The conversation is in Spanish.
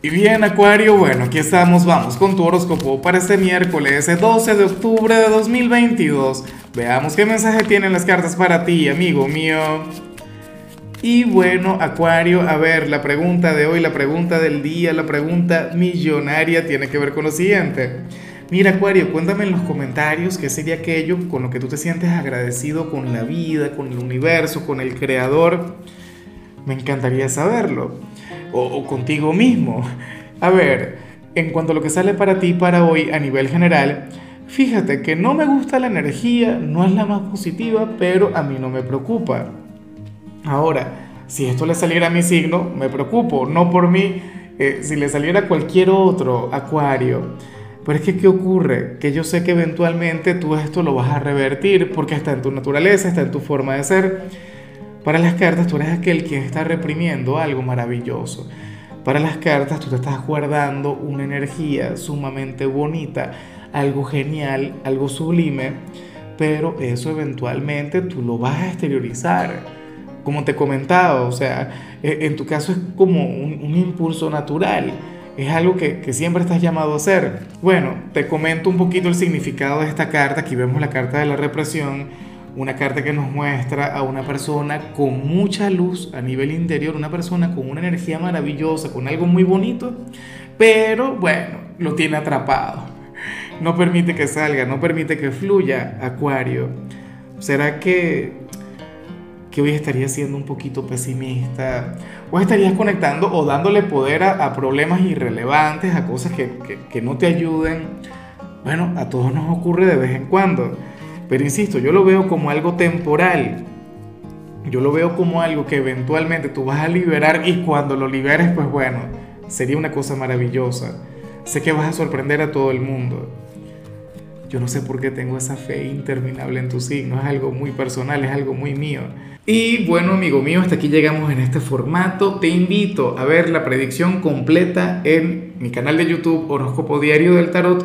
Y bien, Acuario, bueno, aquí estamos, vamos con tu horóscopo para este miércoles 12 de octubre de 2022. Veamos qué mensaje tienen las cartas para ti, amigo mío. Y bueno, Acuario, a ver, la pregunta de hoy, la pregunta del día, la pregunta millonaria tiene que ver con lo siguiente. Mira, Acuario, cuéntame en los comentarios qué sería aquello con lo que tú te sientes agradecido con la vida, con el universo, con el creador. Me encantaría saberlo. O, contigo mismo. A ver, en cuanto a lo que sale para ti para hoy a nivel general, fíjate que no me gusta la energía, no es la más positiva, pero a mí no me preocupa. Ahora, si esto le saliera a mi signo, me preocupo, no por mí, eh, si le saliera a cualquier otro acuario. Pero es que, ¿qué ocurre? Que yo sé que eventualmente tú esto lo vas a revertir porque está en tu naturaleza, está en tu forma de ser para las cartas tú eres aquel que está reprimiendo algo maravilloso. Para las cartas tú te estás guardando una energía sumamente bonita, algo genial, algo sublime, pero eso eventualmente tú lo vas a exteriorizar. Como te comentaba, o sea, e, en tu caso es como un, impulso natural, es algo que, que, siempre estás llamado a hacer. Bueno, te comento un poquito el significado de esta carta, aquí vemos la carta de la represión una carta que nos muestra a una persona con mucha luz a nivel interior, una persona con una energía maravillosa, con algo muy bonito, pero bueno, lo tiene atrapado. No permite que salga, no permite que fluya, Acuario. ¿Será que, que hoy estarías siendo un poquito pesimista? ¿O estarías conectando o dándole poder a, problemas irrelevantes, a cosas que, que no te ayuden? Bueno, a todos nos ocurre de vez en cuando. Pero insisto, yo lo veo como algo temporal. Yo lo veo como algo que eventualmente tú vas a liberar y cuando lo liberes, pues bueno, sería una cosa maravillosa. Sé que vas a sorprender a todo el mundo. Yo no sé por qué tengo esa fe interminable en tu signo, es algo muy personal, es algo muy mío. Y bueno, amigo mío, hasta aquí llegamos en este formato. Te invito a ver la predicción completa en mi canal de YouTube Horóscopo Diario del Tarot